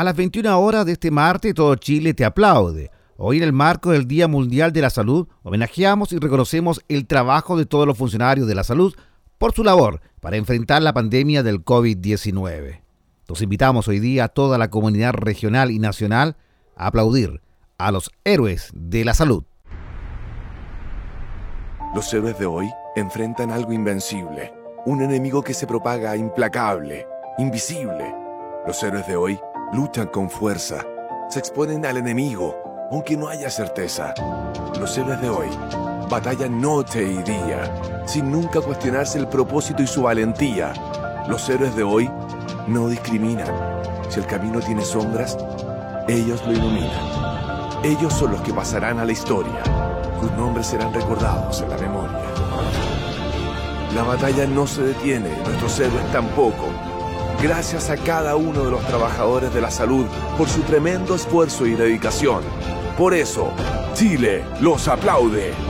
A las 21 horas de este martes, todo Chile te aplaude. Hoy en el marco del Día Mundial de la Salud, homenajeamos y reconocemos el trabajo de todos los funcionarios de la salud por su labor para enfrentar la pandemia del COVID-19. Nos invitamos hoy día a toda la comunidad regional y nacional a aplaudir a los héroes de la salud. Los héroes de hoy enfrentan algo invencible, un enemigo que se propaga implacable, invisible. Los héroes de hoy luchan con fuerza, se exponen al enemigo, aunque no haya certeza. Los héroes de hoy batallan noche y día, sin nunca cuestionarse el propósito y su valentía. Los héroes de hoy no discriminan. Si el camino tiene sombras, ellos lo iluminan. Ellos son los que pasarán a la historia. Sus nombres serán recordados en la memoria. La batalla no se detiene, nuestros héroes tampoco. Gracias a cada uno de los trabajadores de la salud por su tremendo esfuerzo y dedicación. Por eso, Chile los aplaude.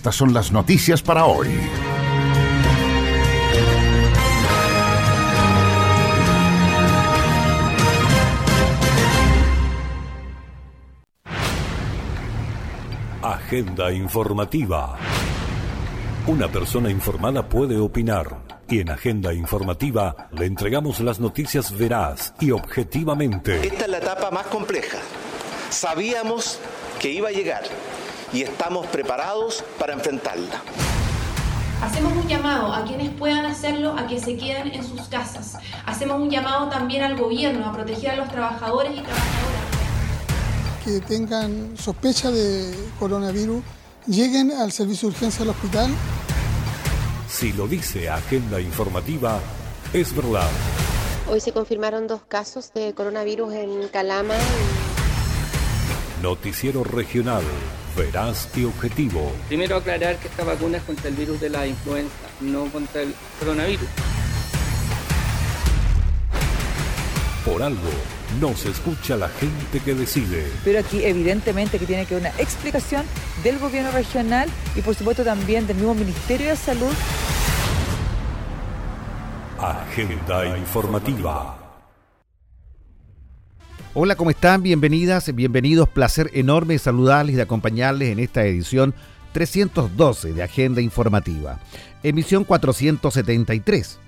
Estas son las noticias para hoy. Agenda informativa. Una persona informada puede opinar y en Agenda Informativa le entregamos las noticias veraz y objetivamente. Esta es la etapa más compleja. Sabíamos que iba a llegar y estamos preparados para enfrentarla. Hacemos un llamado a quienes puedan hacerlo a que se queden en sus casas. Hacemos un llamado también al gobierno a proteger a los trabajadores y trabajadoras. Que tengan sospecha de coronavirus, lleguen al servicio de urgencia del hospital. Si lo dice Agenda Informativa, es verdad. Hoy se confirmaron dos casos de coronavirus en Calama. Noticiero Regional veraz y objetivo. Primero aclarar que esta vacuna es contra el virus de la influenza, no contra el coronavirus. Por algo, no se escucha la gente que decide. Pero aquí evidentemente que tiene que haber una explicación del gobierno regional y por supuesto también del mismo Ministerio de Salud. Agenda informativa. Hola, ¿cómo están? Bienvenidas, bienvenidos. Placer enorme saludarles y de acompañarles en esta edición 312 de Agenda Informativa, emisión 473.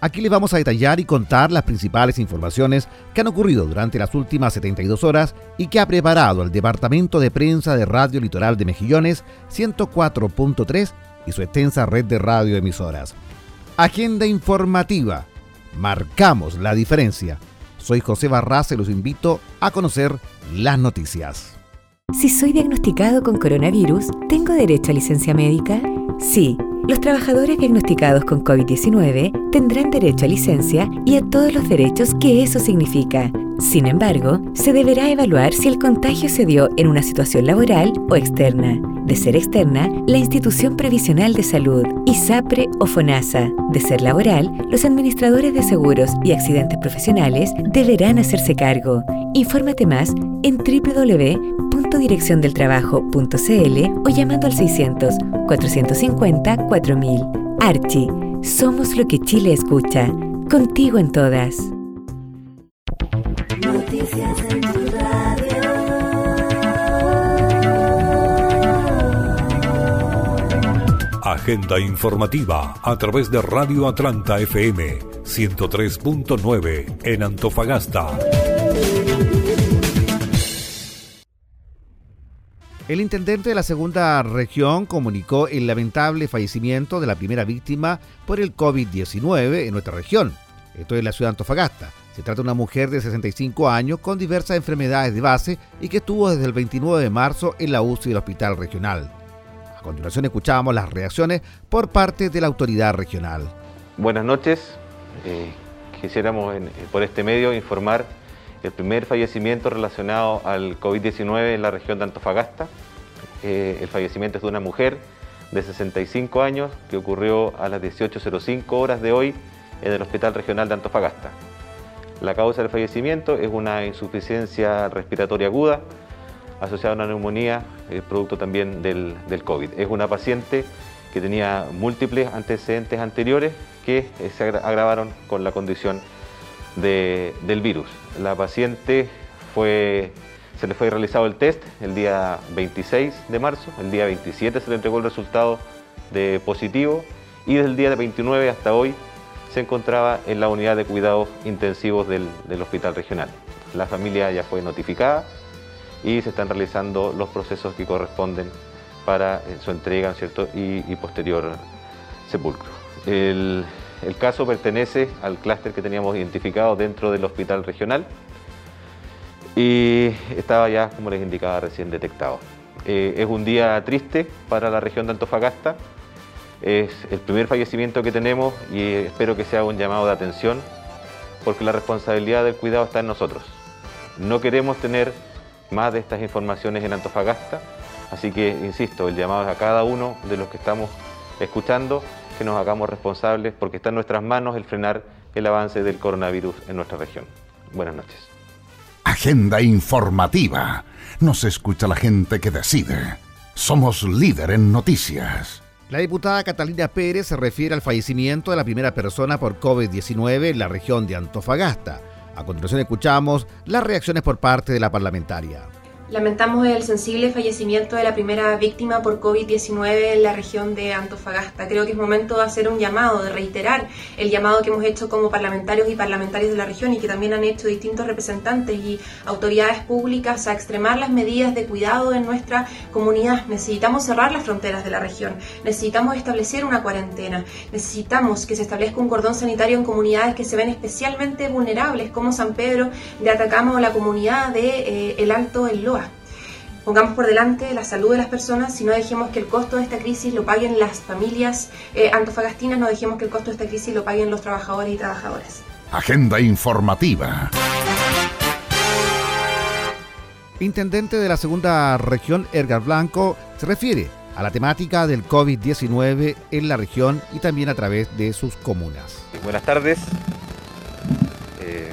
Aquí les vamos a detallar y contar las principales informaciones que han ocurrido durante las últimas 72 horas y que ha preparado el Departamento de Prensa de Radio Litoral de Mejillones 104.3 y su extensa red de radioemisoras. Agenda Informativa. Marcamos la diferencia. Soy José Barraza y los invito a conocer las noticias. Si soy diagnosticado con coronavirus, ¿tengo derecho a licencia médica? Sí. Los trabajadores diagnosticados con COVID-19 tendrán derecho a licencia y a todos los derechos que eso significa. Sin embargo, se deberá evaluar si el contagio se dio en una situación laboral o externa. De ser externa, la Institución Previsional de Salud, ISAPRE o FONASA. De ser laboral, los administradores de seguros y accidentes profesionales deberán hacerse cargo. Infórmate más en www.direcciondeltrabajo.cl o llamando al 600 450 4000. Archie, somos lo que Chile escucha. Contigo en todas. Agenda informativa a través de Radio Atlanta FM 103.9 en Antofagasta. El intendente de la segunda región comunicó el lamentable fallecimiento de la primera víctima por el COVID-19 en nuestra región. Esto es la ciudad de Antofagasta. Se trata de una mujer de 65 años con diversas enfermedades de base y que estuvo desde el 29 de marzo en la UCI del Hospital Regional. A continuación escuchamos las reacciones por parte de la autoridad regional. Buenas noches. Eh, quisiéramos por este medio informar el primer fallecimiento relacionado al COVID-19 en la región de Antofagasta. Eh, el fallecimiento es de una mujer de 65 años que ocurrió a las 18.05 horas de hoy en el Hospital Regional de Antofagasta. La causa del fallecimiento es una insuficiencia respiratoria aguda asociada a una neumonía, eh, producto también del, COVID. Es una paciente que tenía múltiples antecedentes anteriores que eh, se agravaron con la condición del virus. La paciente se le fue realizado el test el día 26 de marzo, el día 27 se le entregó el resultado de positivo y desde el día 29 hasta hoy se encontraba en la unidad de cuidados intensivos del, hospital regional. La familia ya fue notificada y se están realizando los procesos que corresponden para eh, su entrega ¿cierto? Y, posterior sepulcro. El, el caso pertenece al clúster que teníamos identificado dentro del hospital regional y estaba ya, como les indicaba, recién detectado. Eh, es un día triste para la región de Antofagasta, es el primer fallecimiento que tenemos y espero que sea un llamado de atención porque la responsabilidad del cuidado está en nosotros. No queremos tener más de estas informaciones en Antofagasta, así que, insisto, el llamado es a cada uno de los que estamos escuchando que nos hagamos responsables porque está en nuestras manos el frenar el avance del coronavirus en nuestra región. Buenas noches. Agenda informativa. Nos escucha la gente que decide. Somos líder en noticias. La diputada Catalina Pérez se refiere al fallecimiento de la primera persona por COVID-19 en la región de Antofagasta. A continuación escuchamos las reacciones por parte de la parlamentaria. Lamentamos el sensible fallecimiento de la primera víctima por COVID-19 en la región de Antofagasta. Creo que es momento de hacer un llamado, de reiterar el llamado que hemos hecho como parlamentarios y parlamentarios de la región y que también han hecho distintos representantes y autoridades públicas a extremar las medidas de cuidado en nuestra comunidad. Necesitamos cerrar las fronteras de la región, necesitamos establecer una cuarentena, necesitamos que se establezca un cordón sanitario en comunidades que se ven especialmente vulnerables como San Pedro de Atacama o la comunidad de eh, El Alto El Loa. Pongamos por delante la salud de las personas y no dejemos que el costo de esta crisis lo paguen las familias eh, antofagastinas, no dejemos que el costo de esta crisis lo paguen los trabajadores y trabajadoras. Agenda informativa. Intendente de la segunda región, Edgar Blanco, se refiere a la temática del COVID-19 en la región y también a través de sus comunas. Buenas tardes. Eh,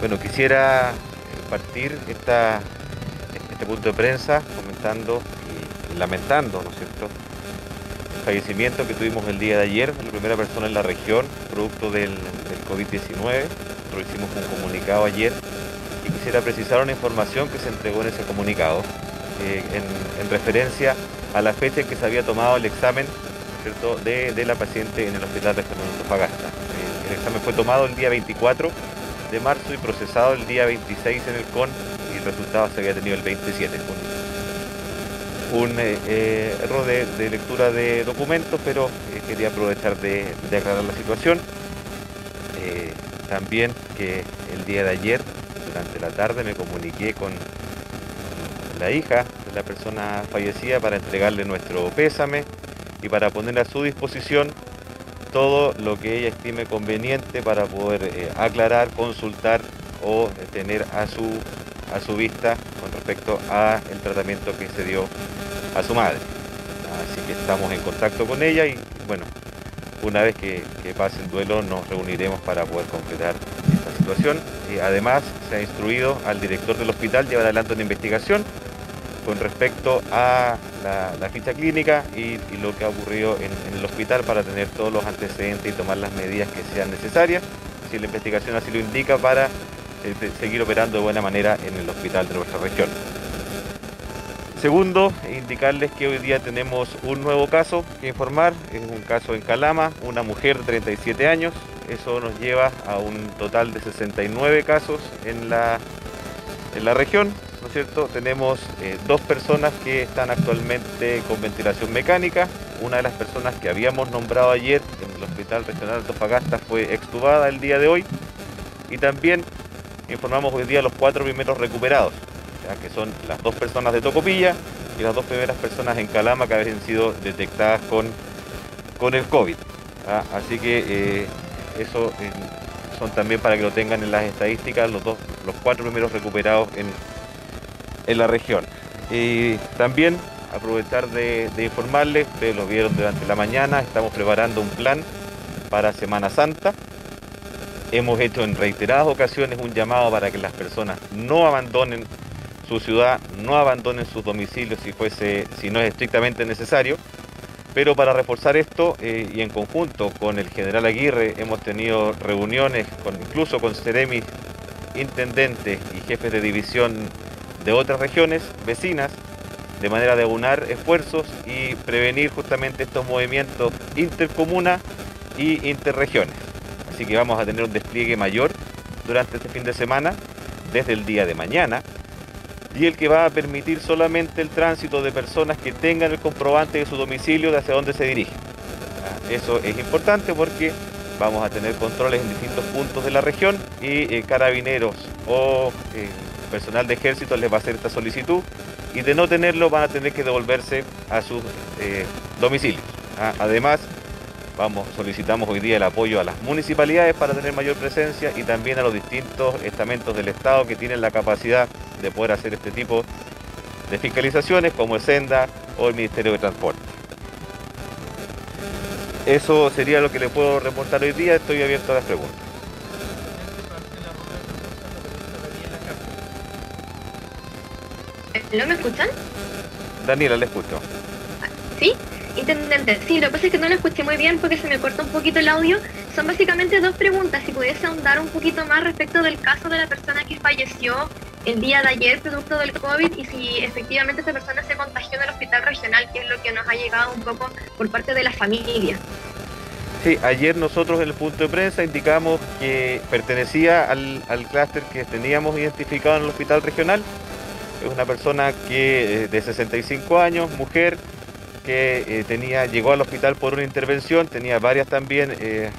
bueno, quisiera partir esta, este punto de prensa comentando y lamentando, ¿no cierto?, el fallecimiento que tuvimos el día de ayer de la primera persona en la región, producto del, COVID-19. Nosotros hicimos un comunicado ayer y quisiera precisar una información que se entregó en ese comunicado eh, en, referencia a la fecha en que se había tomado el examen ¿cierto? De, la paciente en el hospital de Fernando Antofagasta. el examen fue tomado el día 24 de marzo y procesado el día 26 en el CON y el resultado se había tenido el 27. Un, eh, eh, error de, lectura de documentos, pero eh, quería aprovechar de, aclarar la situación. también que el día de ayer, durante la tarde, me comuniqué con la hija de la persona fallecida para entregarle nuestro pésame y para poner a su disposición todo lo que ella estime conveniente para poder eh, aclarar, consultar o eh, tener a su, a su vista con respecto a el tratamiento que se dio a su madre. Así que estamos en contacto con ella y bueno, una vez que, pase el duelo nos reuniremos para poder concretar esta situación. y además se ha instruido al director del hospital llevar adelante una investigación con respecto a la, ficha clínica y, lo que ha ocurrido en, el hospital para tener todos los antecedentes y tomar las medidas que sean necesarias, si la investigación así lo indica, para eh, seguir operando de buena manera en el hospital de nuestra región. Segundo, indicarles que hoy día tenemos un nuevo caso que informar, es un caso en Calama, una mujer de 37 años, eso nos lleva a un total de 69 casos en la, en la región, cierto?, tenemos eh, dos personas que están actualmente con ventilación mecánica. Una de las personas que habíamos nombrado ayer en el Hospital Regional de Antofagasta fue extubada el día de hoy. Y también informamos hoy día los cuatro primeros recuperados, que son las dos personas de Tocopilla y las dos primeras personas en Calama que habían sido detectadas con, con el COVID. Así que eh, eso eh, son también para que lo tengan en las estadísticas los, dos, los cuatro primeros recuperados en, en la región. Y también aprovechar de, informarles, ustedes lo vieron durante la mañana, estamos preparando un plan para Semana Santa. Hemos hecho en reiteradas ocasiones un llamado para que las personas no abandonen su ciudad, no abandonen sus domicilios si, fuese, si no es estrictamente necesario. Pero para reforzar esto eh, y en conjunto con el general Aguirre hemos tenido reuniones con, incluso con Ceremis, intendentes y jefes de división de otras regiones vecinas, de manera de unar esfuerzos y prevenir justamente estos movimientos intercomuna y interregiones. Así que vamos a tener un despliegue mayor durante este fin de semana, desde el día de mañana, y el que va a permitir solamente el tránsito de personas que tengan el comprobante de su domicilio de hacia dónde se dirigen. Ah, eso es importante porque vamos a tener controles en distintos puntos de la región y eh, carabineros o eh, personal de ejército les va a hacer esta solicitud y de no tenerlo van a tener que devolverse a sus eh, domicilios. Ah, además, vamos, solicitamos hoy día el apoyo a las municipalidades para tener mayor presencia y también a los distintos estamentos del Estado que tienen la capacidad de poder hacer este tipo de fiscalizaciones como el Senda o el Ministerio de Transporte. Eso sería lo que le puedo reportar hoy día, estoy abierto a las preguntas. ¿No me escuchan? Daniela, le escucho. ¿Sí? Intendente, sí, lo que pasa es que no lo escuché muy bien porque se me corta un poquito el audio. Son básicamente dos preguntas. Si pudiese ahondar un poquito más respecto del caso de la persona que falleció el día de ayer producto del COVID y si efectivamente esta persona se contagió en el hospital regional, que es lo que nos ha llegado un poco por parte de la familia. Sí, ayer nosotros en el punto de prensa indicamos que pertenecía al, al clúster que teníamos identificado en el hospital regional. Es una persona que eh, de 65 años, mujer, que eh, tenía, llegó al hospital por una intervención, tenía varias también eh,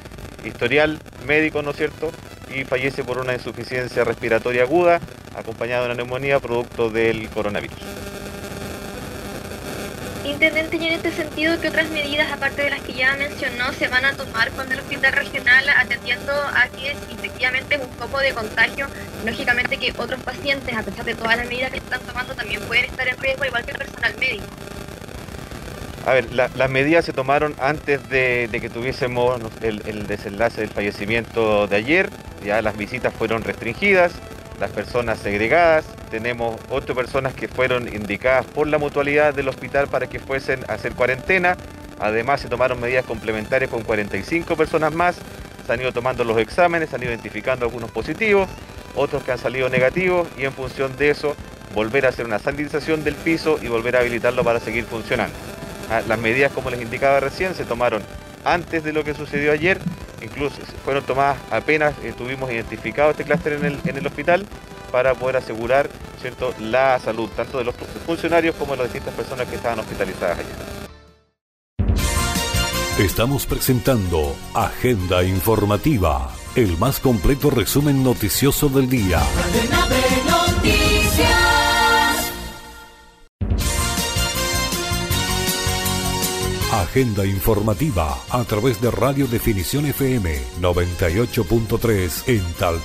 historial médico, ¿no es cierto? Y fallece por una insuficiencia respiratoria aguda, acompañada de una neumonía producto del coronavirus. Intendente, y en este sentido, ¿qué otras medidas, aparte de las que ya mencionó, se van a tomar con el hospital regional atendiendo a que efectivamente es un foco de contagio? Lógicamente que otros pacientes, a pesar de todas las medidas que están tomando, también pueden estar en riesgo, igual que el personal médico. A ver, las medidas se tomaron antes de, que tuviésemos el, desenlace del fallecimiento de ayer. Ya las visitas fueron restringidas, las personas segregadas. Tenemos ocho personas que fueron indicadas por la mutualidad del hospital para que fuesen a hacer cuarentena. Además se tomaron medidas complementarias con 45 personas más. Se han ido tomando los exámenes, se han ido identificando algunos positivos, otros que han salido negativos y en función de eso volver a hacer una sanitización del piso y volver a habilitarlo para seguir funcionando. Ah, las medidas, como les indicaba recién, se tomaron antes de lo que sucedió ayer, incluso fueron tomadas apenas tuvimos identificado este clúster en el hospital para poder asegurar ¿cierto? la salud tanto de los funcionarios como de las distintas personas que estaban hospitalizadas ayer. Estamos presentando Agenda Informativa, el más completo resumen noticioso del día. Agenda informativa a través de Radio Definición FM 98.3 en Tal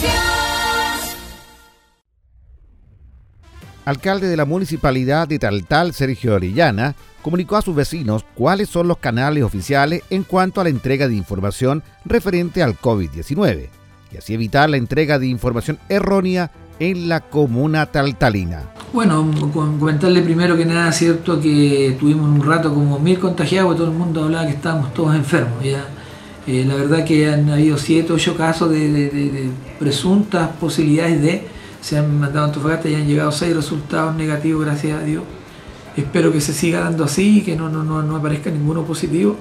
Tal. Alcalde de la Municipalidad de Taltal, Sergio Orellana, comunicó a sus vecinos cuáles son los canales oficiales en cuanto a la entrega de información referente al COVID-19 y así evitar la entrega de información errónea en la comuna taltalina. Bueno, comentarle primero que nada, cierto que tuvimos un rato como mil contagiados, todo el mundo hablaba que estábamos todos enfermos. ¿ya? Eh, la verdad que han habido siete, ocho casos de, presuntas posibilidades de, se han mandado a Antofagasta y han llegado seis resultados negativos, gracias a Dios. Espero que se siga dando así que no, no, no, no aparezca ninguno positivo.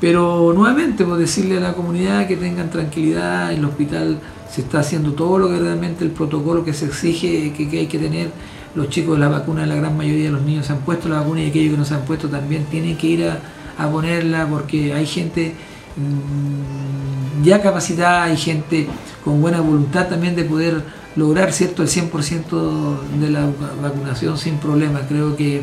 Pero nuevamente, pues decirle a la comunidad que tengan tranquilidad, el hospital se está haciendo todo lo que realmente el protocolo que se exige que, hay que tener. Los chicos de la vacuna, la gran mayoría de los niños se han puesto la vacuna y aquellos que no se han puesto también tienen que ir a, ponerla porque hay gente ya capacitada, hay gente con buena voluntad también de poder lograr cierto el 100% de la vacunación sin problema. Creo que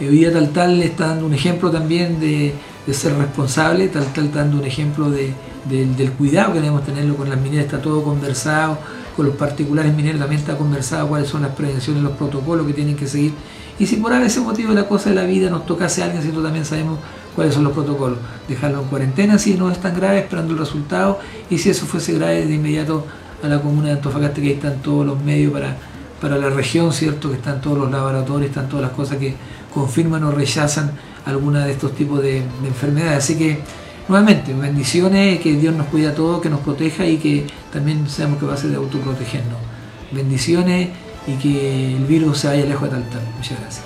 hoy día Tal Tal está dando un ejemplo también de, ser responsable, Tal Tal está dando un ejemplo de, del cuidado que debemos tenerlo con las mineras, está todo conversado, con los particulares mineros también está conversado cuáles son las prevenciones, los protocolos que tienen que seguir. Y si por ese motivo la cosa de la vida nos tocase a alguien, si también sabemos cuáles son los protocolos. Dejarlo en cuarentena si no es tan grave, esperando el resultado, y si eso fuese grave, de inmediato a la comuna de Antofagasta, que ahí están todos los medios para, para la región, ¿cierto? Que están todos los laboratorios, están todas las cosas que confirman o rechazan alguna de estos tipos de, enfermedades. Así que, nuevamente, bendiciones, que Dios nos cuida a todos, que nos proteja y que también seamos capaces de autoprotegernos. Bendiciones y que el virus se vaya lejos de tal tal. Muchas gracias.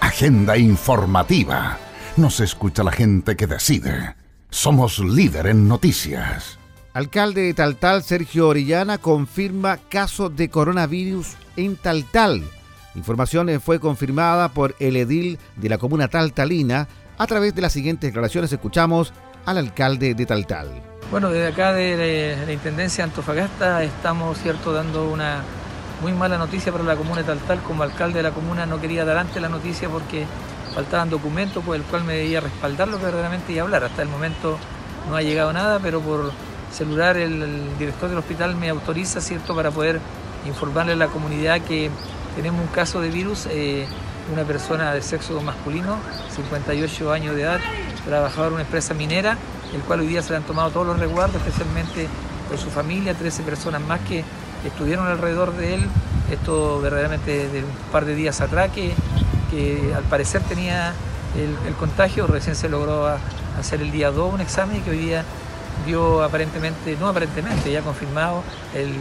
Agenda informativa. Nos escucha la gente que decide. Somos líder en noticias. Alcalde de Taltal, Sergio Orellana, confirma caso de coronavirus en Taltal. Información fue confirmada por el edil de la comuna taltalina. A través de las siguientes declaraciones escuchamos al alcalde de Taltal. Bueno, desde acá de la Intendencia de Antofagasta estamos cierto dando una muy mala noticia para la comuna de Taltal. Como alcalde de la comuna no quería dar antes la noticia porque faltaban documentos por el cual me debía respaldar lo que verdaderamente iba hablar. Hasta el momento no ha llegado nada, pero por celular el, director del hospital me autoriza, ¿cierto?, para poder informarle a la comunidad que tenemos un caso de virus, eh, una persona de sexo masculino, 58 años de edad, trabajador en una empresa minera, el cual hoy día se le han tomado todos los resguardos, especialmente por su familia, 13 personas más que estuvieron alrededor de él, esto verdaderamente de un par de días atrás, que, al parecer tenía el, el, contagio, recién se logró hacer el día 2 un examen y que hoy día dio aparentemente, no aparentemente, ya confirmado el,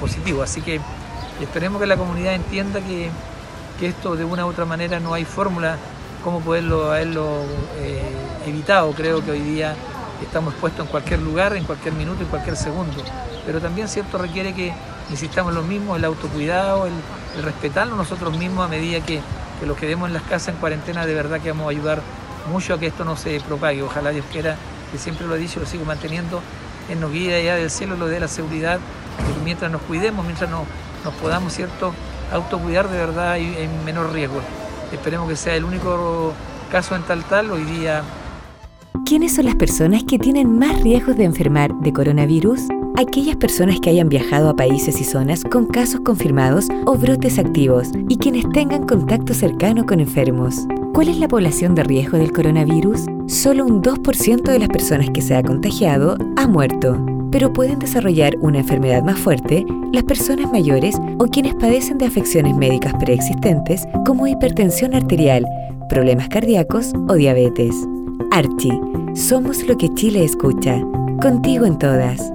positivo. Así que esperemos que la comunidad entienda que, esto de una u otra manera no hay fórmula cómo poderlo haberlo eh, evitado. Creo que hoy día estamos expuestos en cualquier lugar, en cualquier minuto, en cualquier segundo. Pero también cierto requiere que insistamos lo mismo, el autocuidado, el, respetarlo nosotros mismos a medida que, que los quedemos en las casas en cuarentena, de verdad que vamos a ayudar mucho a que esto no se propague. Ojalá Dios quiera que siempre lo he dicho, lo sigo manteniendo, en nos guía allá del cielo lo de la seguridad, que mientras nos cuidemos, mientras nos, nos podamos, ¿cierto?, autocuidar de verdad y en menor riesgo. Esperemos que sea el único caso en tal tal hoy día. ¿Quiénes son las personas que tienen más riesgos de enfermar de coronavirus? Aquellas personas que hayan viajado a países y zonas con casos confirmados o brotes activos y quienes tengan contacto cercano con enfermos. ¿Cuál es la población de riesgo del coronavirus? Solo un 2% de las personas que se ha contagiado ha muerto, pero pueden desarrollar una enfermedad más fuerte las personas mayores o quienes padecen de afecciones médicas preexistentes como hipertensión arterial, problemas cardíacos o diabetes. Archie, somos lo que Chile escucha. Contigo en todas.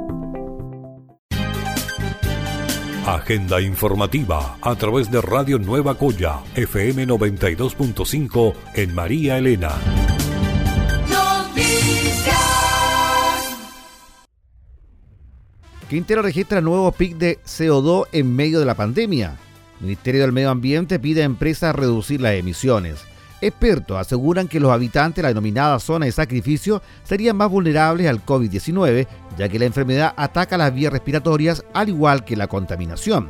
Agenda informativa a través de Radio Nueva Coya, FM 92.5 en María Elena. Quintero registra nuevo pic de CO2 en medio de la pandemia. Ministerio del Medio Ambiente pide a empresas reducir las emisiones. Expertos aseguran que los habitantes de la denominada zona de sacrificio serían más vulnerables al COVID-19, ya que la enfermedad ataca las vías respiratorias al igual que la contaminación.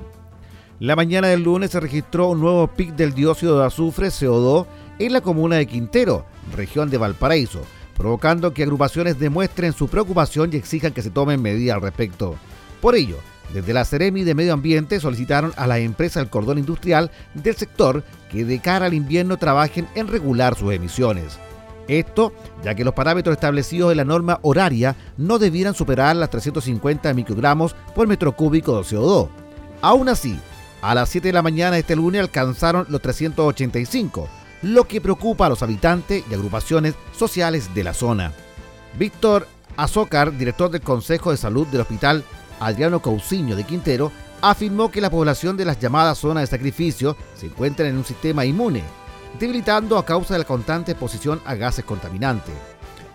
La mañana del lunes se registró un nuevo pic del dióxido de azufre CO2 en la comuna de Quintero, región de Valparaíso, provocando que agrupaciones demuestren su preocupación y exijan que se tomen medidas al respecto. Por ello, desde la Ceremi de Medio Ambiente solicitaron a las empresas del cordón industrial del sector que de cara al invierno trabajen en regular sus emisiones. Esto ya que los parámetros establecidos en la norma horaria no debieran superar las 350 microgramos por metro cúbico de CO2. Aún así, a las 7 de la mañana de este lunes alcanzaron los 385, lo que preocupa a los habitantes y agrupaciones sociales de la zona. Víctor Azócar, director del Consejo de Salud del Hospital Adriano Cauciño de Quintero, afirmó que la población de las llamadas zonas de sacrificio se encuentra en un sistema inmune, debilitando a causa de la constante exposición a gases contaminantes.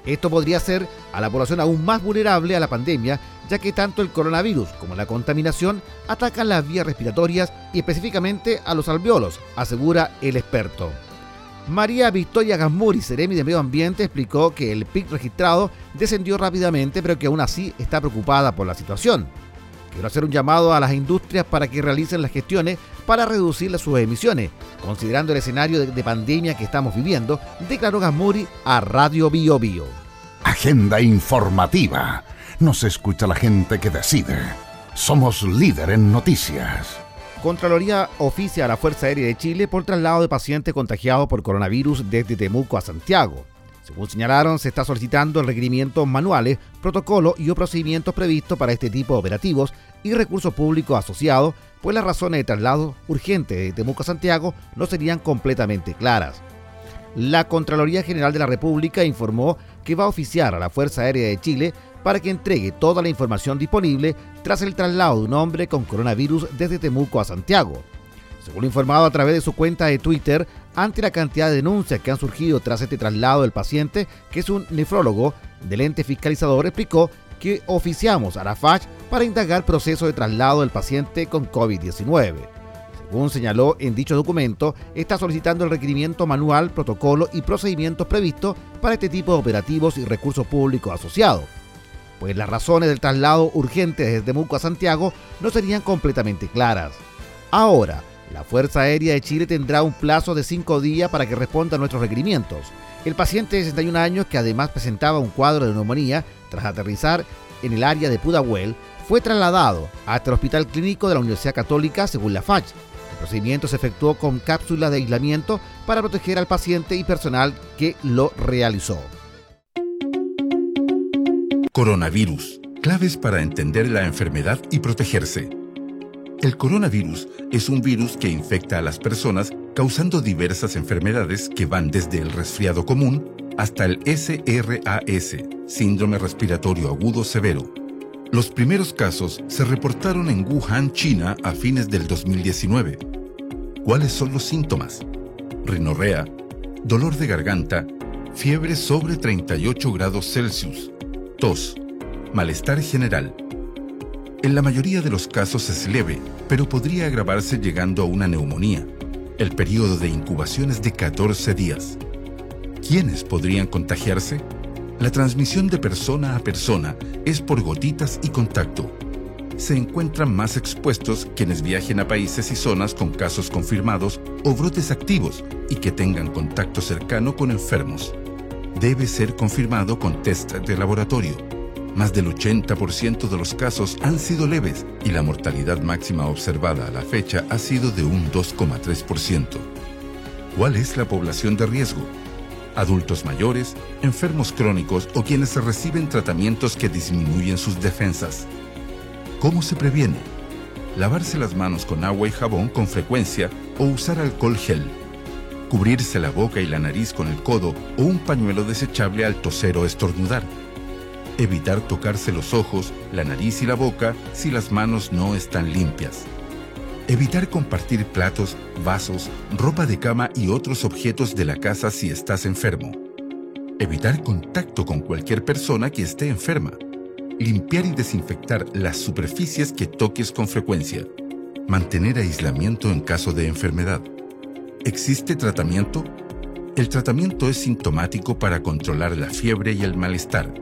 Esto podría ser a la población aún más vulnerable a la pandemia, ya que tanto el coronavirus como la contaminación atacan las vías respiratorias y específicamente a los alveolos, asegura el experto. María Victoria Gasmuri, Seremi de Medio Ambiente, explicó que el PIC registrado descendió rápidamente, pero que aún así está preocupada por la situación. Quiero hacer un llamado a las industrias para que realicen las gestiones para reducir sus emisiones, considerando el escenario de, pandemia que estamos viviendo, declaró Gasmuri a Radio Bio Bio. Agenda informativa. Nos escucha la gente que decide. Somos líder en noticias. Contraloría oficia a la Fuerza Aérea de Chile por traslado de pacientes contagiados por coronavirus desde Temuco a Santiago. Según señalaron, se está solicitando el requerimiento manuales, protocolos y procedimientos previstos para este tipo de operativos y recursos públicos asociados, pues las razones de traslado urgente de Temuco a Santiago no serían completamente claras. La Contraloría General de la República informó que va a oficiar a la Fuerza Aérea de Chile para que entregue toda la información disponible tras el traslado de un hombre con coronavirus desde Temuco a Santiago. Según informado a través de su cuenta de Twitter, ante la cantidad de denuncias que han surgido tras este traslado del paciente, que es un nefrólogo del ente fiscalizador, explicó que oficiamos a la FACH para indagar proceso de traslado del paciente con COVID-19. Según señaló en dicho documento, está solicitando el requerimiento manual, protocolo y procedimientos previstos para este tipo de operativos y recursos públicos asociados, pues las razones del traslado urgente desde Temuco a Santiago no serían completamente claras. Ahora, la Fuerza Aérea de Chile tendrá un plazo de cinco días para que responda a nuestros requerimientos. El paciente de 61 años, que además presentaba un cuadro de neumonía tras aterrizar en el área de Pudahuel, fue trasladado hasta el Hospital Clínico de la Universidad Católica según la FACH. El procedimiento se efectuó con cápsulas de aislamiento para proteger al paciente y personal que lo realizó. Coronavirus. Claves para entender la enfermedad y protegerse. El coronavirus es un virus que infecta a las personas causando diversas enfermedades que van desde el resfriado común hasta el SRAS, síndrome respiratorio agudo severo. Los primeros casos se reportaron en Wuhan, China, a fines del 2019. ¿Cuáles son los síntomas? Rinorrea, dolor de garganta, fiebre sobre 38 grados Celsius, tos, malestar general, en la mayoría de los casos es leve, pero podría agravarse llegando a una neumonía. El periodo de incubación es de 14 días. ¿Quiénes podrían contagiarse? La transmisión de persona a persona es por gotitas y contacto. Se encuentran más expuestos quienes viajen a países y zonas con casos confirmados o brotes activos y que tengan contacto cercano con enfermos. Debe ser confirmado con test de laboratorio más del 80% de los casos han sido leves y la mortalidad máxima observada a la fecha ha sido de un 2,3%. ¿Cuál es la población de riesgo? Adultos mayores, enfermos crónicos o quienes reciben tratamientos que disminuyen sus defensas. ¿Cómo se previene? Lavarse las manos con agua y jabón con frecuencia o usar alcohol gel. Cubrirse la boca y la nariz con el codo o un pañuelo desechable al toser o estornudar Evitar tocarse los ojos, la nariz y la boca si las manos no están limpias. Evitar compartir platos, vasos, ropa de cama y otros objetos de la casa si estás enfermo. Evitar contacto con cualquier persona que esté enferma. Limpiar y desinfectar las superficies que toques con frecuencia. Mantener aislamiento en caso de enfermedad. ¿Existe tratamiento? El tratamiento es sintomático para controlar la fiebre y el malestar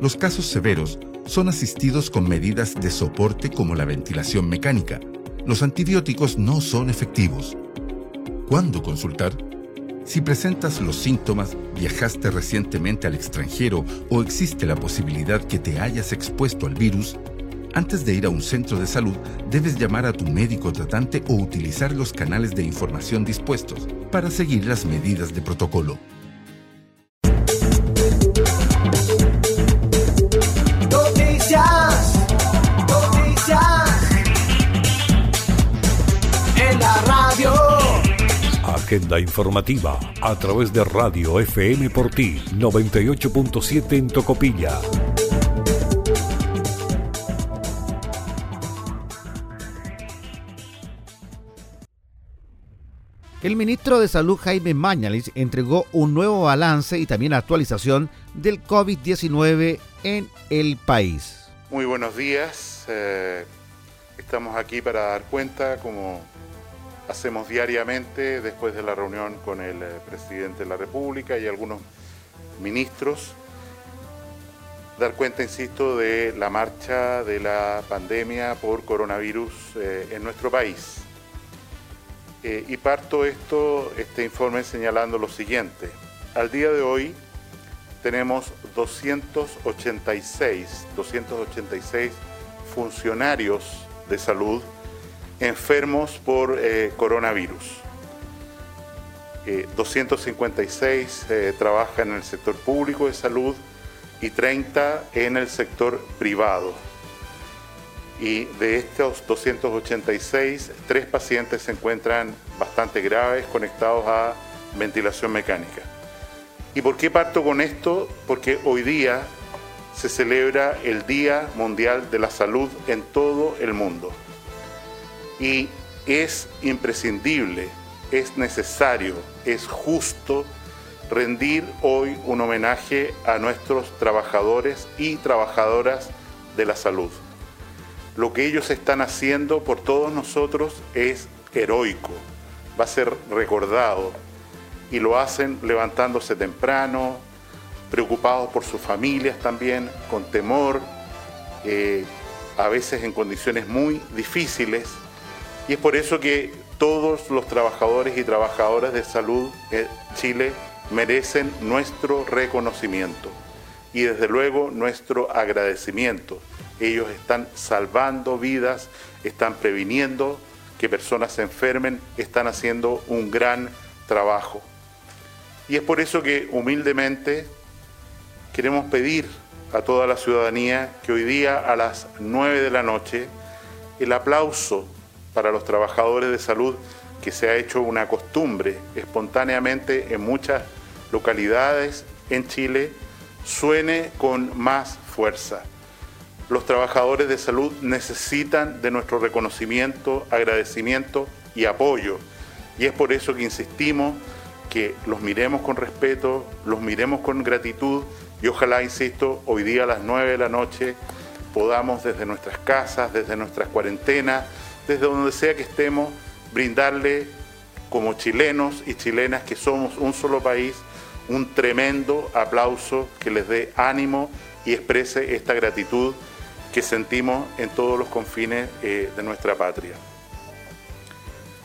los casos severos son asistidos con medidas de soporte como la ventilación mecánica. Los antibióticos no son efectivos. ¿Cuándo consultar? Si presentas los síntomas, viajaste recientemente al extranjero o existe la posibilidad que te hayas expuesto al virus, antes de ir a un centro de salud debes llamar a tu médico tratante o utilizar los canales de información dispuestos para seguir las medidas de protocolo. agenda informativa a través de Radio FM por ti 98.7 en Tocopilla. El ministro de Salud Jaime Mañalich entregó un nuevo balance y también actualización del COVID-19 en el país. Muy buenos días. Eh, estamos aquí para dar cuenta, como hacemos diariamente después de la reunión con el eh, presidente de la República y algunos ministros, dar cuenta, insisto, de la marcha de la pandemia por coronavirus eh, en nuestro país. Eh, y parto esto, este informe señalando lo siguiente. Al día de hoy tenemos 286, 286 funcionarios de salud enfermos por eh, coronavirus. 256 trabajan en el sector público de salud y 30 en el sector privado. Y de estos 286, tres pacientes se encuentran bastante graves conectados a ventilación mecánica. ¿Y por qué parto con esto? Porque hoy día se celebra el Día Mundial de la Salud en todo el mundo. Y es imprescindible, es necesario, es justo rendir hoy un homenaje a nuestros trabajadores y trabajadoras de la salud. Lo que ellos están haciendo por todos nosotros es heroico, va a ser recordado y lo hacen levantándose temprano, preocupados por sus familias también, con temor, eh, a veces en condiciones muy difíciles. Y es por eso que todos los trabajadores y trabajadoras de salud en Chile merecen nuestro reconocimiento y desde luego nuestro agradecimiento. Ellos están salvando vidas, están previniendo que personas se enfermen, están haciendo un gran trabajo. Y es por eso que humildemente queremos pedir a toda la ciudadanía que hoy día a las 9 de la noche el aplauso para los trabajadores de salud que se ha hecho una costumbre espontáneamente en muchas localidades en Chile suene con más fuerza. Los trabajadores de salud necesitan de nuestro reconocimiento, agradecimiento y apoyo. Y es por eso que insistimos que los miremos con respeto, los miremos con gratitud y ojalá, insisto, hoy día a las 9 de la noche podamos desde nuestras casas, desde nuestras cuarentenas, desde donde sea que estemos, brindarle como chilenos y chilenas que somos un solo país, un tremendo aplauso que les dé ánimo y exprese esta gratitud que sentimos en todos los confines eh, de nuestra patria.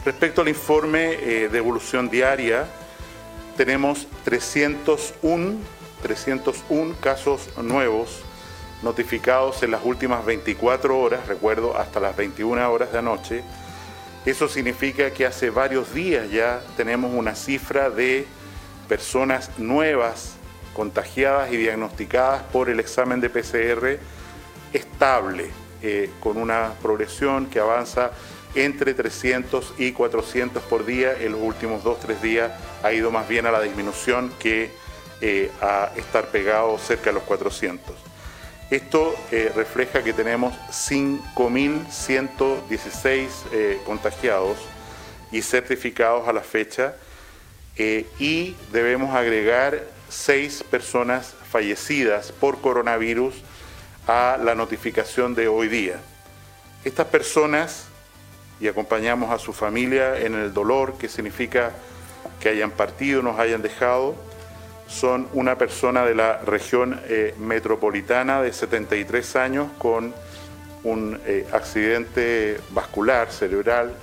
Respecto al informe eh, de evolución diaria, tenemos 301, 301 casos nuevos notificados en las últimas 24 horas, recuerdo, hasta las 21 horas de anoche. Eso significa que hace varios días ya tenemos una cifra de personas nuevas contagiadas y diagnosticadas por el examen de PCR estable, eh, con una progresión que avanza entre 300 y 400 por día. En los últimos 2-3 días ha ido más bien a la disminución que eh, a estar pegado cerca de los 400. Esto eh, refleja que tenemos 5.116 contagiados y certificados a la fecha y debemos agregar seis personas fallecidas por coronavirus a la notificación de hoy día. Estas personas, y acompañamos a su familia en el dolor, que significa que hayan partido, nos hayan dejado, son una persona de la región eh, metropolitana de 73 años con un eh, accidente vascular cerebral,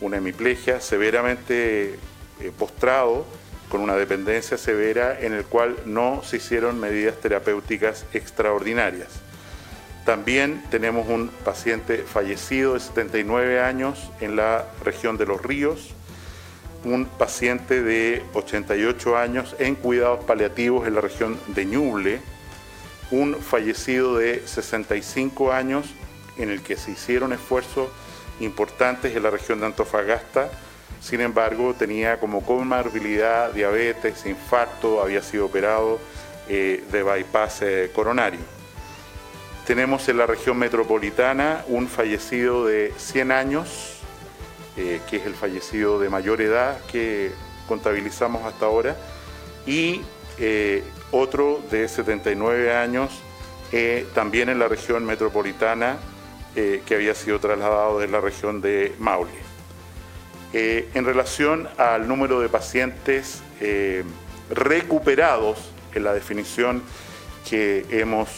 una hemiplegia severamente eh, postrado con una dependencia severa en el cual no se hicieron medidas terapéuticas extraordinarias. También tenemos un paciente fallecido de 79 años en la región de Los Ríos, un paciente de 88 años en cuidados paliativos en la región de Ñuble, un fallecido de 65 años en el que se hicieron esfuerzos importantes en la región de Antofagasta sin embargo, tenía como comorbilidad diabetes, infarto, había sido operado eh, de bypass eh, coronario. Tenemos en la región metropolitana un fallecido de 100 años eh, que es el fallecido de mayor edad que contabilizamos hasta ahora, y eh, otro de 79 años, eh, también en la región metropolitana, que había sido trasladado de la región de Maule. en relación al número de pacientes recuperados, en la definición que hemos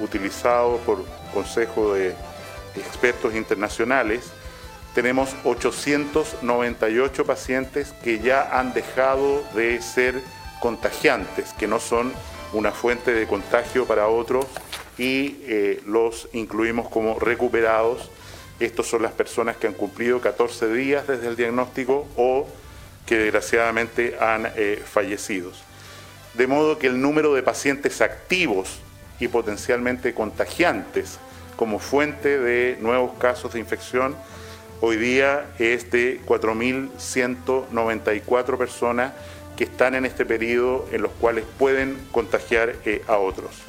utilizado por Consejo de Expertos Internacionales, tenemos 898 pacientes que ya han dejado de ser contagiantes, que no son una fuente de contagio para otros y eh, los incluimos como recuperados. Estos son las personas que han cumplido 14 días desde el diagnóstico o que desgraciadamente han eh, fallecido. De modo que el número de pacientes activos y potencialmente contagiantes como fuente de nuevos casos de infección hoy día es de 4.194 personas que están en este periodo en los cuales pueden contagiar eh, a otros.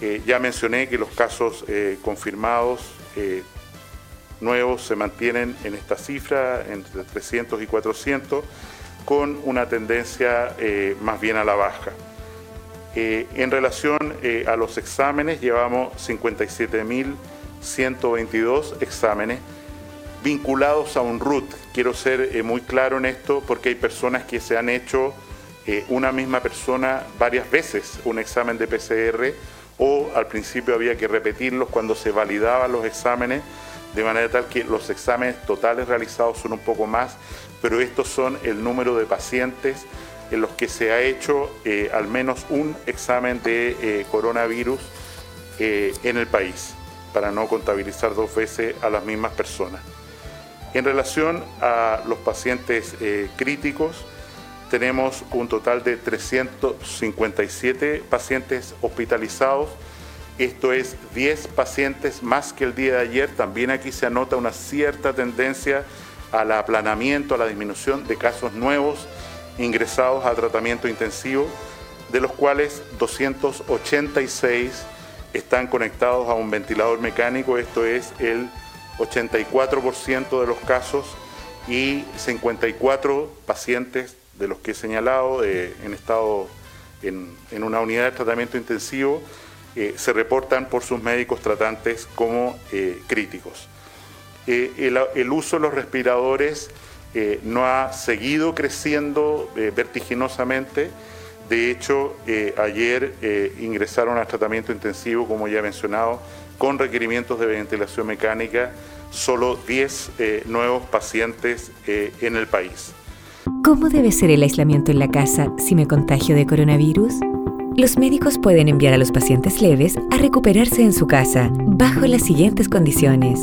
Eh, ya mencioné que los casos eh, confirmados nuevos se mantienen en esta cifra, entre 300 y 400, con una tendencia más bien a la baja. En relación a los exámenes, llevamos 57.122 exámenes vinculados a un RUT. Quiero ser eh, muy claro en esto porque hay personas que se han hecho eh, una misma persona varias veces un examen de PCR o al principio había que repetirlos cuando se validaban los exámenes, de manera tal que los exámenes totales realizados son un poco más, pero estos son el número de pacientes en los que se ha hecho eh, al menos un examen de coronavirus en el país, para no contabilizar dos veces a las mismas personas. En relación a los pacientes eh, críticos, tenemos un total de 357 pacientes hospitalizados. Esto es 10 pacientes más que el día de ayer. También aquí se anota una cierta tendencia al aplanamiento, a la disminución de casos nuevos ingresados a tratamiento intensivo, de los cuales 286 están conectados a un ventilador mecánico. Esto es el 84% de los casos y 54 pacientes de los que he señalado eh, en estado en, una unidad de tratamiento intensivo eh, se reportan por sus médicos tratantes como eh, críticos. El, el, uso de los respiradores no ha seguido creciendo vertiginosamente. De hecho, ayer ingresaron al tratamiento intensivo, como ya he mencionado, con requerimientos de ventilación mecánica, solo 10 eh, nuevos pacientes eh, en el país. ¿Cómo debe ser el aislamiento en la casa si me contagio de coronavirus? Los médicos pueden enviar a los pacientes leves a recuperarse en su casa, bajo las siguientes condiciones.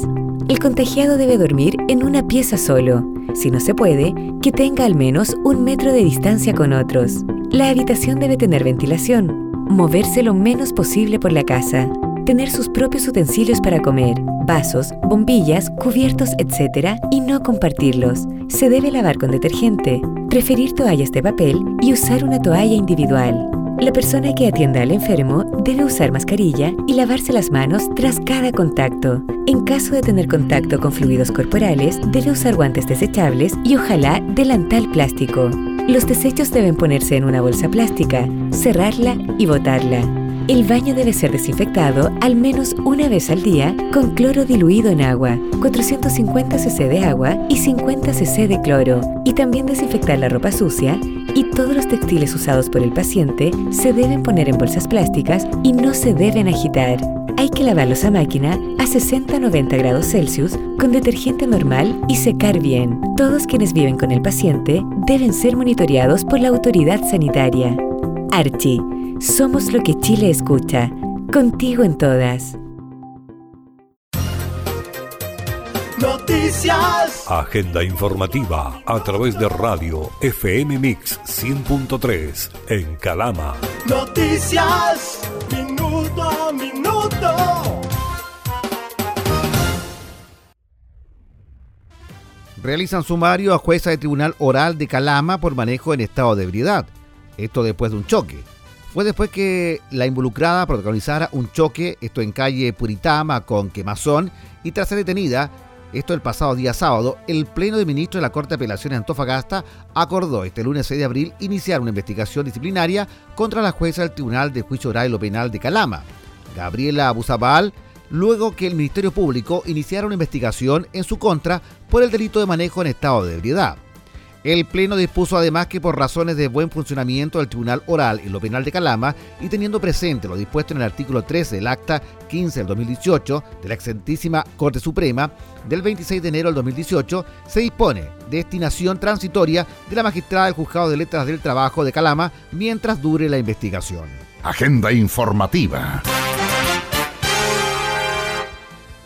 El contagiado debe dormir en una pieza solo. Si no se puede, que tenga al menos un metro de distancia con otros. La habitación debe tener ventilación. Moverse lo menos posible por la casa tener sus propios utensilios para comer, vasos, bombillas, cubiertos, etc. y no compartirlos. Se debe lavar con detergente, preferir toallas de papel y usar una toalla individual. La persona que atienda al enfermo debe usar mascarilla y lavarse las manos tras cada contacto. En caso de tener contacto con fluidos corporales, debe usar guantes desechables y ojalá delantal plástico. Los desechos deben ponerse en una bolsa plástica, cerrarla y botarla. El baño debe ser desinfectado al menos una vez al día con cloro diluido en agua, 450 cc de agua y 50 cc de cloro, y también desinfectar la ropa sucia y todos los textiles usados por el paciente se deben poner en bolsas plásticas y no se deben agitar. Hay que lavarlos a máquina a 60-90 grados Celsius con detergente normal y secar bien. Todos quienes viven con el paciente deben ser monitoreados por la autoridad sanitaria. Archie somos lo que Chile escucha. Contigo en todas. Noticias. Agenda informativa a través de radio FM Mix 100.3 en Calama. Noticias. Minuto a minuto. Realizan sumario a jueza de tribunal oral de Calama por manejo en estado de ebriedad. Esto después de un choque. Fue después que la involucrada protagonizara un choque, esto en calle Puritama con Quemazón, y tras ser detenida, esto el pasado día sábado, el Pleno de Ministros de la Corte de Apelaciones de Antofagasta acordó este lunes 6 de abril iniciar una investigación disciplinaria contra la jueza del Tribunal de Juicio Oral Penal de Calama, Gabriela Abusabal, luego que el Ministerio Público iniciara una investigación en su contra por el delito de manejo en estado de ebriedad. El Pleno dispuso además que por razones de buen funcionamiento del Tribunal Oral y lo Penal de Calama y teniendo presente lo dispuesto en el artículo 13 del Acta 15 del 2018 de la excelentísima Corte Suprema del 26 de enero del 2018, se dispone destinación transitoria de la magistrada del Juzgado de Letras del Trabajo de Calama mientras dure la investigación. Agenda informativa.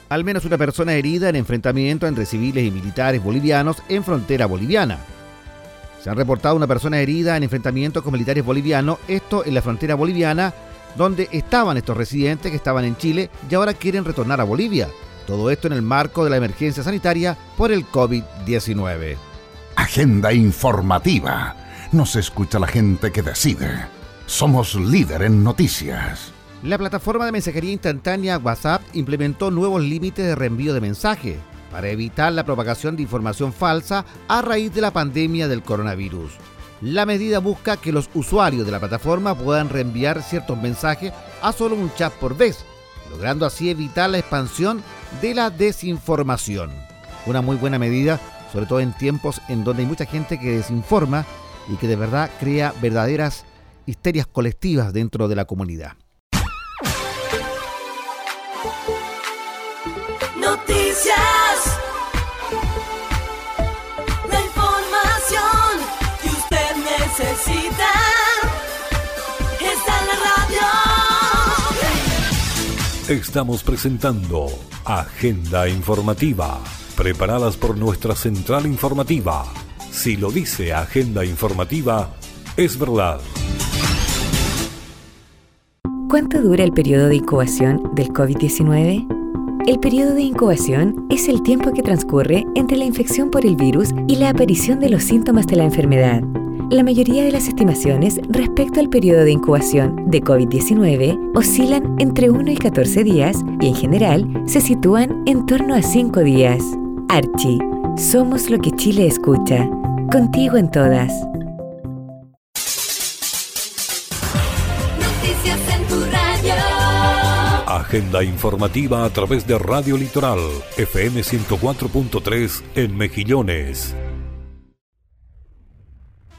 Al menos una persona herida en enfrentamiento entre civiles y militares bolivianos en frontera boliviana. Se ha reportado una persona herida en enfrentamientos con militares bolivianos, esto en la frontera boliviana, donde estaban estos residentes que estaban en Chile y ahora quieren retornar a Bolivia. Todo esto en el marco de la emergencia sanitaria por el COVID-19. Agenda informativa. Nos escucha la gente que decide. Somos líder en noticias. La plataforma de mensajería instantánea WhatsApp implementó nuevos límites de reenvío de mensajes para evitar la propagación de información falsa a raíz de la pandemia del coronavirus. La medida busca que los usuarios de la plataforma puedan reenviar ciertos mensajes a solo un chat por vez, logrando así evitar la expansión de la desinformación. Una muy buena medida, sobre todo en tiempos en donde hay mucha gente que desinforma y que de verdad crea verdaderas histerias colectivas dentro de la comunidad. Noticias. Estamos presentando Agenda Informativa, preparadas por nuestra central informativa. Si lo dice Agenda Informativa, es verdad. ¿Cuánto dura el periodo de incubación del COVID-19? El periodo de incubación es el tiempo que transcurre entre la infección por el virus y la aparición de los síntomas de la enfermedad. La mayoría de las estimaciones respecto al periodo de incubación de COVID-19 oscilan entre 1 y 14 días y en general se sitúan en torno a 5 días. Archie, somos lo que Chile escucha. Contigo en todas. Noticias en tu radio. Agenda informativa a través de Radio Litoral, FM 104.3 en Mejillones.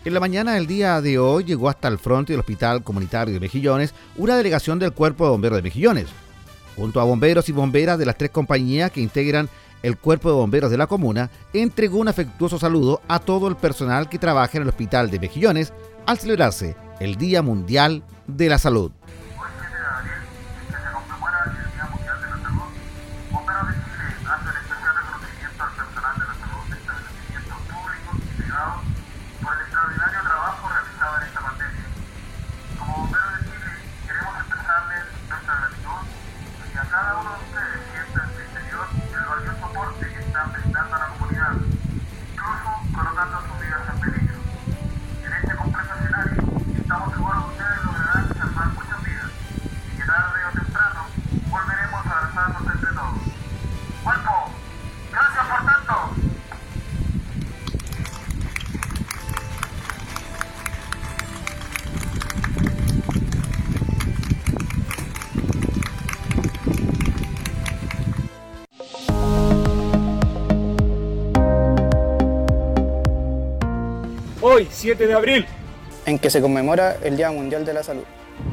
En la mañana del día de hoy llegó hasta el frente del Hospital Comunitario de Mejillones una delegación del Cuerpo de Bomberos de Mejillones. Junto a bomberos y bomberas de las tres compañías que integran el Cuerpo de Bomberos de la comuna, entregó un afectuoso saludo a todo el personal que trabaja en el Hospital de Mejillones al celebrarse el Día Mundial de la Salud. Hoy, 7 de abril, en que se conmemora el Día Mundial de la Salud.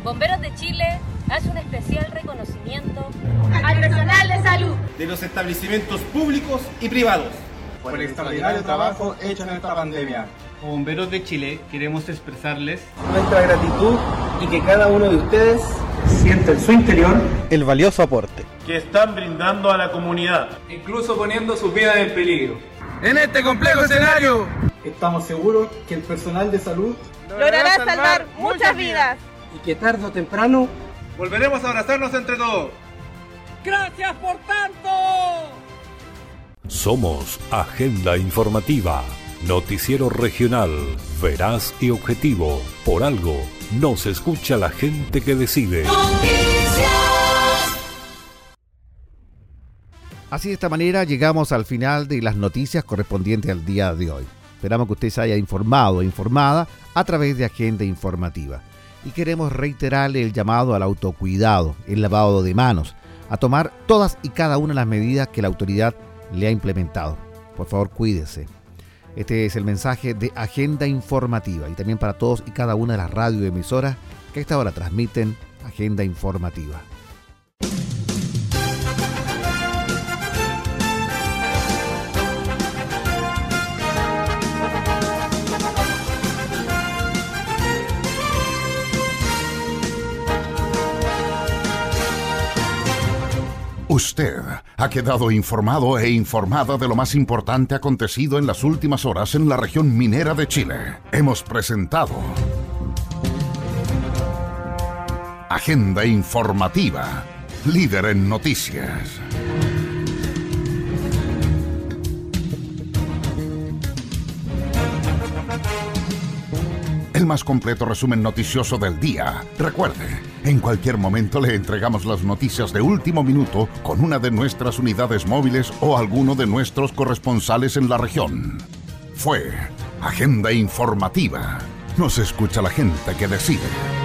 Bomberos de Chile hace un especial reconocimiento al personal de salud de los establecimientos públicos y privados por el extraordinario trabajo hecho en esta pandemia. Como Bomberos de Chile queremos expresarles nuestra gratitud y que cada uno de ustedes sienta en su interior el valioso aporte que están brindando a la comunidad, incluso poniendo sus vidas en peligro. En este complejo escenario, estamos seguros que el personal de salud logrará salvar muchas vidas y que tarde o temprano volveremos a abrazarnos entre todos. Gracias por tanto. Somos Agenda Informativa, noticiero regional, veraz y objetivo. Por algo, nos escucha la gente que decide. Así de esta manera llegamos al final de las noticias correspondientes al día de hoy. Esperamos que usted se haya informado e informada a través de Agenda Informativa. Y queremos reiterarle el llamado al autocuidado, el lavado de manos, a tomar todas y cada una de las medidas que la autoridad le ha implementado. Por favor, cuídese. Este es el mensaje de Agenda Informativa y también para todos y cada una de las radioemisoras que a esta hora transmiten Agenda Informativa. Usted ha quedado informado e informada de lo más importante acontecido en las últimas horas en la región minera de Chile. Hemos presentado Agenda Informativa, líder en noticias. El más completo resumen noticioso del día. Recuerde, en cualquier momento le entregamos las noticias de último minuto con una de nuestras unidades móviles o alguno de nuestros corresponsales en la región. Fue Agenda Informativa. Nos escucha la gente que decide.